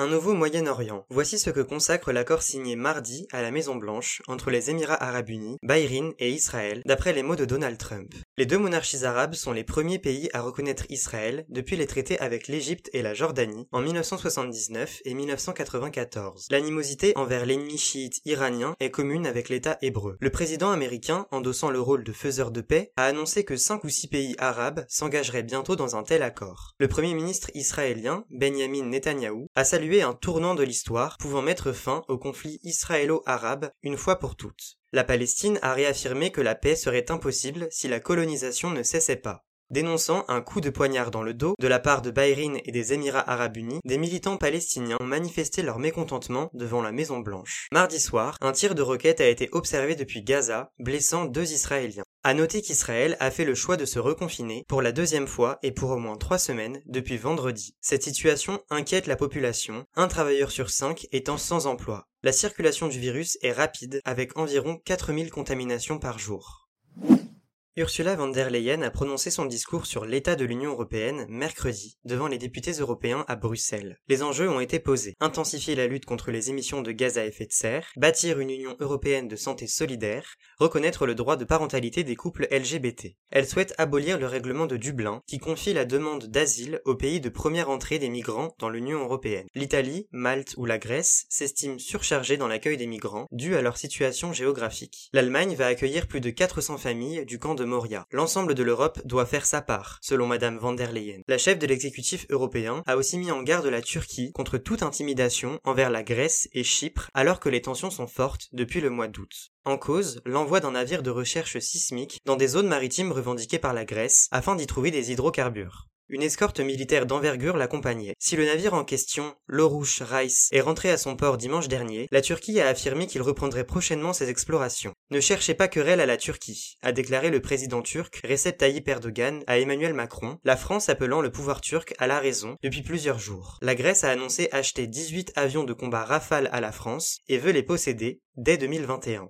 Un nouveau Moyen-Orient. Voici ce que consacre l'accord signé mardi à la Maison-Blanche entre les Émirats arabes unis, Bahreïn et Israël, d'après les mots de Donald Trump. Les deux monarchies arabes sont les premiers pays à reconnaître Israël depuis les traités avec l'Égypte et la Jordanie en 1979 et 1994. L'animosité envers l'ennemi chiite iranien est commune avec l'État hébreu. Le président américain, endossant le rôle de faiseur de paix, a annoncé que cinq ou six pays arabes s'engageraient bientôt dans un tel accord. Le premier ministre israélien, Benjamin Netanyahou, a salué un tournant de l'histoire pouvant mettre fin au conflit israélo-arabe une fois pour toutes. La Palestine a réaffirmé que la paix serait impossible si la colonisation ne cessait pas. Dénonçant un coup de poignard dans le dos de la part de Bahreïn et des Émirats arabes unis, des militants palestiniens ont manifesté leur mécontentement devant la Maison Blanche. Mardi soir, un tir de roquette a été observé depuis Gaza, blessant deux Israéliens. À noter qu'Israël a fait le choix de se reconfiner pour la deuxième fois et pour au moins trois semaines depuis vendredi. Cette situation inquiète la population, un travailleur sur cinq étant sans emploi. La circulation du virus est rapide avec environ 4000 contaminations par jour. Ursula von der Leyen a prononcé son discours sur l'état de l'Union européenne mercredi devant les députés européens à Bruxelles. Les enjeux ont été posés. Intensifier la lutte contre les émissions de gaz à effet de serre, bâtir une Union européenne de santé solidaire, reconnaître le droit de parentalité des couples LGBT. Elle souhaite abolir le règlement de Dublin qui confie la demande d'asile aux pays de première entrée des migrants dans l'Union européenne. L'Italie, Malte ou la Grèce s'estiment surchargées dans l'accueil des migrants dû à leur situation géographique. L'Allemagne va accueillir plus de 400 familles du camp de L'ensemble de l'Europe doit faire sa part, selon Madame van der Leyen. La chef de l'exécutif européen a aussi mis en garde la Turquie contre toute intimidation envers la Grèce et Chypre alors que les tensions sont fortes depuis le mois d'août. En cause, l'envoi d'un navire de recherche sismique dans des zones maritimes revendiquées par la Grèce afin d'y trouver des hydrocarbures. Une escorte militaire d'envergure l'accompagnait. Si le navire en question, l'Oruç Reis, est rentré à son port dimanche dernier, la Turquie a affirmé qu'il reprendrait prochainement ses explorations. Ne cherchez pas querelle à la Turquie, a déclaré le président turc Recep Tayyip Erdogan à Emmanuel Macron, la France appelant le pouvoir turc à la raison depuis plusieurs jours. La Grèce a annoncé acheter 18 avions de combat Rafale à la France et veut les posséder dès 2021.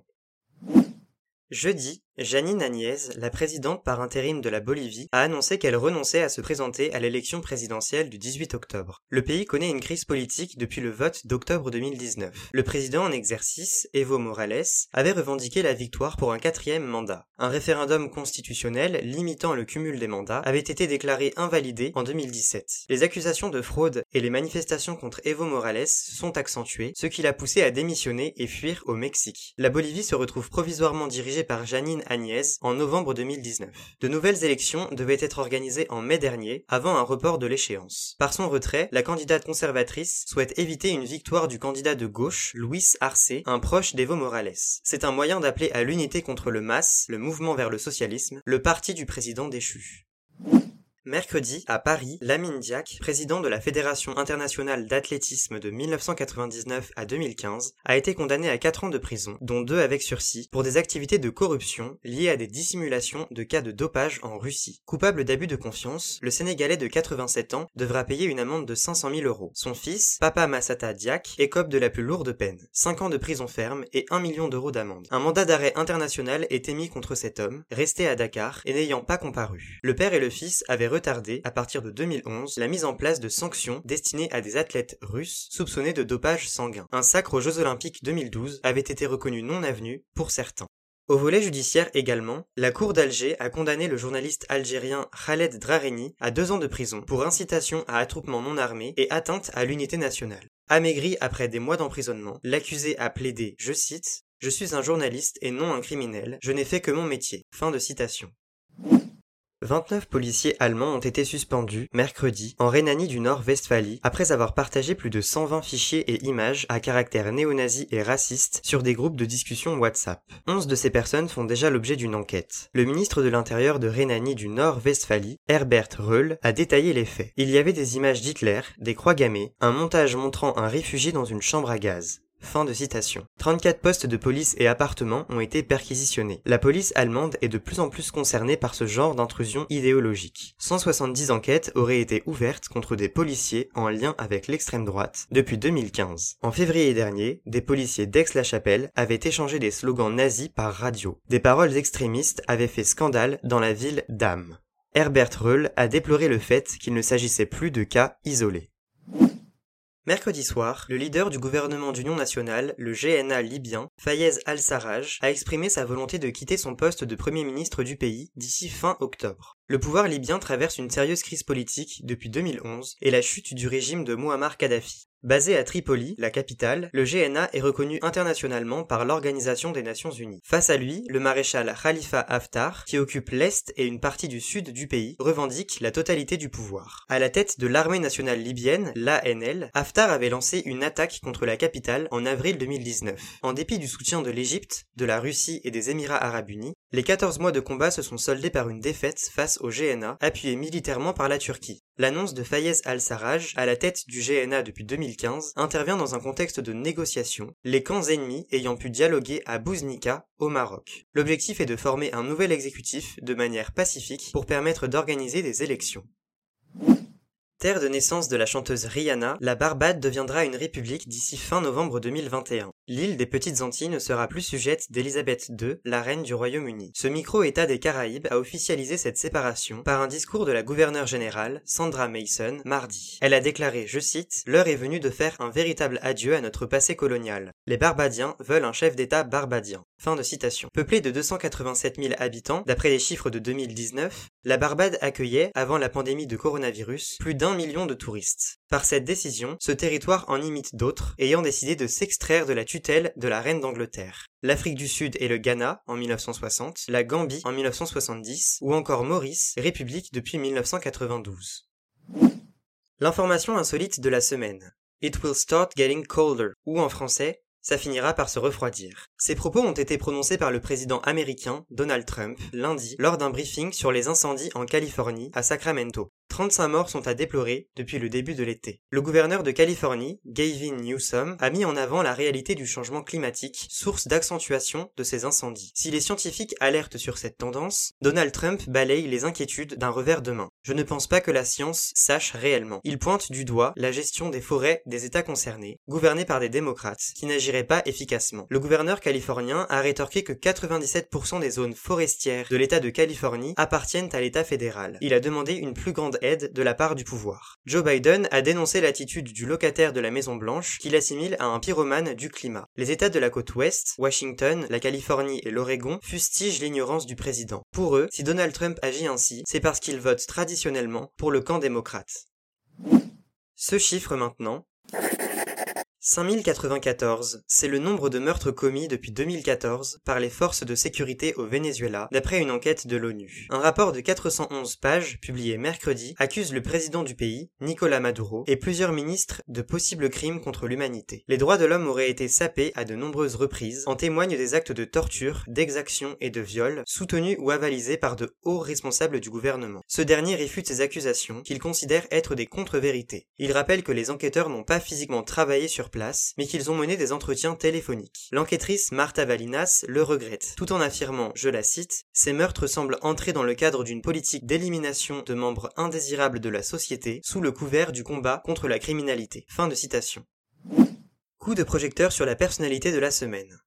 Jeudi, Janine Agnès, la présidente par intérim de la Bolivie, a annoncé qu'elle renonçait à se présenter à l'élection présidentielle du 18 octobre. Le pays connaît une crise politique depuis le vote d'octobre 2019. Le président en exercice, Evo Morales, avait revendiqué la victoire pour un quatrième mandat. Un référendum constitutionnel limitant le cumul des mandats avait été déclaré invalidé en 2017. Les accusations de fraude et les manifestations contre Evo Morales sont accentuées, ce qui l'a poussé à démissionner et fuir au Mexique. La Bolivie se retrouve provisoirement dirigée par Janine Agnès en novembre 2019. De nouvelles élections devaient être organisées en mai dernier, avant un report de l'échéance. Par son retrait, la candidate conservatrice souhaite éviter une victoire du candidat de gauche, Luis Arce, un proche d'Evo Morales. C'est un moyen d'appeler à l'unité contre le MAS, le mouvement vers le socialisme, le parti du président déchu. Mercredi, à Paris, Lamine Diac, président de la Fédération internationale d'athlétisme de 1999 à 2015, a été condamné à 4 ans de prison, dont 2 avec sursis, pour des activités de corruption liées à des dissimulations de cas de dopage en Russie. Coupable d'abus de confiance, le Sénégalais de 87 ans devra payer une amende de 500 000 euros. Son fils, Papa Massata Diac, écope de la plus lourde peine, 5 ans de prison ferme et 1 million d'euros d'amende. Un mandat d'arrêt international est émis contre cet homme, resté à Dakar et n'ayant pas comparu. Le père et le fils avaient retardé, à partir de 2011, la mise en place de sanctions destinées à des athlètes russes soupçonnés de dopage sanguin. Un sacre aux Jeux Olympiques 2012 avait été reconnu non avenu pour certains. Au volet judiciaire également, la Cour d'Alger a condamné le journaliste algérien Khaled Drareni à deux ans de prison pour incitation à attroupement non armé et atteinte à l'unité nationale. Amaigri après des mois d'emprisonnement, l'accusé a plaidé, je cite, Je suis un journaliste et non un criminel, je n'ai fait que mon métier. 29 policiers allemands ont été suspendus, mercredi, en Rhénanie du Nord-Westphalie, après avoir partagé plus de 120 fichiers et images à caractère néo-nazi et raciste sur des groupes de discussion WhatsApp. 11 de ces personnes font déjà l'objet d'une enquête. Le ministre de l'Intérieur de Rhénanie du Nord-Westphalie, Herbert Reul, a détaillé les faits. Il y avait des images d'Hitler, des croix gammées, un montage montrant un réfugié dans une chambre à gaz. Fin de citation. 34 postes de police et appartements ont été perquisitionnés. La police allemande est de plus en plus concernée par ce genre d'intrusion idéologique. 170 enquêtes auraient été ouvertes contre des policiers en lien avec l'extrême droite depuis 2015. En février dernier, des policiers d'Aix-la-Chapelle avaient échangé des slogans nazis par radio. Des paroles extrémistes avaient fait scandale dans la ville d'Am. Herbert Reul a déploré le fait qu'il ne s'agissait plus de cas isolés. Mercredi soir, le leader du gouvernement d'union nationale, le GNA libyen, Fayez al-Sarraj, a exprimé sa volonté de quitter son poste de premier ministre du pays d'ici fin octobre. Le pouvoir libyen traverse une sérieuse crise politique depuis 2011 et la chute du régime de Muammar Kadhafi. Basé à Tripoli, la capitale, le GNA est reconnu internationalement par l'Organisation des Nations Unies. Face à lui, le maréchal Khalifa Haftar, qui occupe l'est et une partie du sud du pays, revendique la totalité du pouvoir. À la tête de l'armée nationale libyenne, l'ANL, Haftar avait lancé une attaque contre la capitale en avril 2019. En dépit du soutien de l'Égypte, de la Russie et des Émirats arabes unis, les 14 mois de combat se sont soldés par une défaite face au GNA, appuyé militairement par la Turquie. L'annonce de Fayez al-Sarraj, à la tête du GNA depuis 2015, intervient dans un contexte de négociation, les camps ennemis ayant pu dialoguer à Bouznika, au Maroc. L'objectif est de former un nouvel exécutif de manière pacifique pour permettre d'organiser des élections. Terre de naissance de la chanteuse Rihanna, la Barbade deviendra une république d'ici fin novembre 2021. L'île des Petites Antilles ne sera plus sujette d'Elisabeth II, la reine du Royaume-Uni. Ce micro-État des Caraïbes a officialisé cette séparation par un discours de la gouverneure générale, Sandra Mason, mardi. Elle a déclaré, je cite, L'heure est venue de faire un véritable adieu à notre passé colonial. Les Barbadiens veulent un chef d'État barbadien. Fin de. Peuplée de 287 000 habitants, d'après les chiffres de 2019, la Barbade accueillait, avant la pandémie de coronavirus, plus d'un million de touristes. Par cette décision, ce territoire en imite d'autres, ayant décidé de s'extraire de la tutelle de la reine d'Angleterre. L'Afrique du Sud et le Ghana en 1960, la Gambie en 1970, ou encore Maurice, république depuis 1992. L'information insolite de la semaine. It will start getting colder, ou en français, ça finira par se refroidir. Ces propos ont été prononcés par le président américain Donald Trump lundi lors d'un briefing sur les incendies en Californie à Sacramento. 35 morts sont à déplorer depuis le début de l'été. Le gouverneur de Californie, Gavin Newsom, a mis en avant la réalité du changement climatique, source d'accentuation de ces incendies. Si les scientifiques alertent sur cette tendance, Donald Trump balaye les inquiétudes d'un revers de main. Je ne pense pas que la science sache réellement. Il pointe du doigt la gestion des forêts des États concernés, gouvernés par des démocrates, qui n'agiraient pas efficacement. Le gouverneur californien a rétorqué que 97% des zones forestières de l'État de Californie appartiennent à l'État fédéral. Il a demandé une plus grande aide de la part du pouvoir. Joe Biden a dénoncé l'attitude du locataire de la Maison Blanche qu'il assimile à un pyromane du climat. Les États de la côte ouest, Washington, la Californie et l'Oregon fustigent l'ignorance du président. Pour eux, si Donald Trump agit ainsi, c'est parce qu'il vote traditionnellement pour le camp démocrate. Ce chiffre maintenant, 5094, c'est le nombre de meurtres commis depuis 2014 par les forces de sécurité au Venezuela, d'après une enquête de l'ONU. Un rapport de 411 pages, publié mercredi, accuse le président du pays, Nicolas Maduro, et plusieurs ministres de possibles crimes contre l'humanité. Les droits de l'homme auraient été sapés à de nombreuses reprises, en témoignent des actes de torture, d'exaction et de viol, soutenus ou avalisés par de hauts responsables du gouvernement. Ce dernier réfute ces accusations, qu'il considère être des contre-vérités. Il rappelle que les enquêteurs n'ont pas physiquement travaillé sur place, mais qu'ils ont mené des entretiens téléphoniques. L'enquêtrice Martha Valinas le regrette, tout en affirmant, je la cite, Ces meurtres semblent entrer dans le cadre d'une politique d'élimination de membres indésirables de la société sous le couvert du combat contre la criminalité. Fin de citation. Coup de projecteur sur la personnalité de la semaine.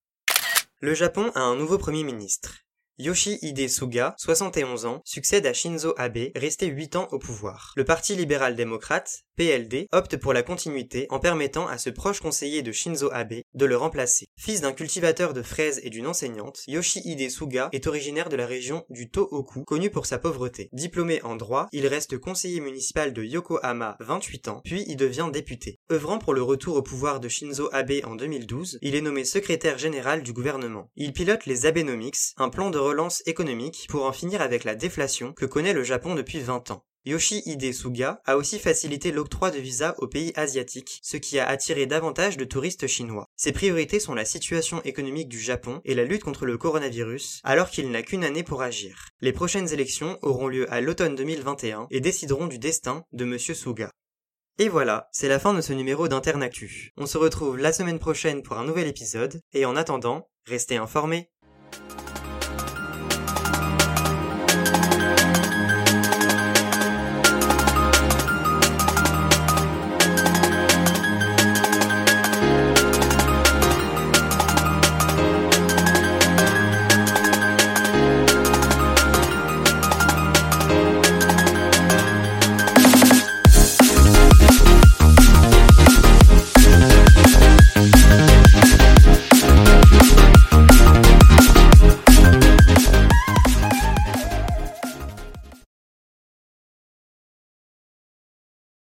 Le Japon a un nouveau premier ministre. Yoshihide Suga, 71 ans, succède à Shinzo Abe, resté 8 ans au pouvoir. Le Parti libéral-démocrate, PLD, opte pour la continuité en permettant à ce proche conseiller de Shinzo Abe de le remplacer. Fils d'un cultivateur de fraises et d'une enseignante, Yoshihide Suga est originaire de la région du Tohoku, connue pour sa pauvreté. Diplômé en droit, il reste conseiller municipal de Yokohama 28 ans, puis y devient député. Œuvrant pour le retour au pouvoir de Shinzo Abe en 2012, il est nommé secrétaire général du gouvernement. Il pilote les Abenomics, un plan de relance économique pour en finir avec la déflation que connaît le Japon depuis 20 ans. Yoshihide Suga a aussi facilité l'octroi de visas aux pays asiatiques, ce qui a attiré davantage de touristes chinois. Ses priorités sont la situation économique du Japon et la lutte contre le coronavirus, alors qu'il n'a qu'une année pour agir. Les prochaines élections auront lieu à l'automne 2021 et décideront du destin de Monsieur Suga. Et voilà, c'est la fin de ce numéro d'Internactu. On se retrouve la semaine prochaine pour un nouvel épisode, et en attendant, restez informés.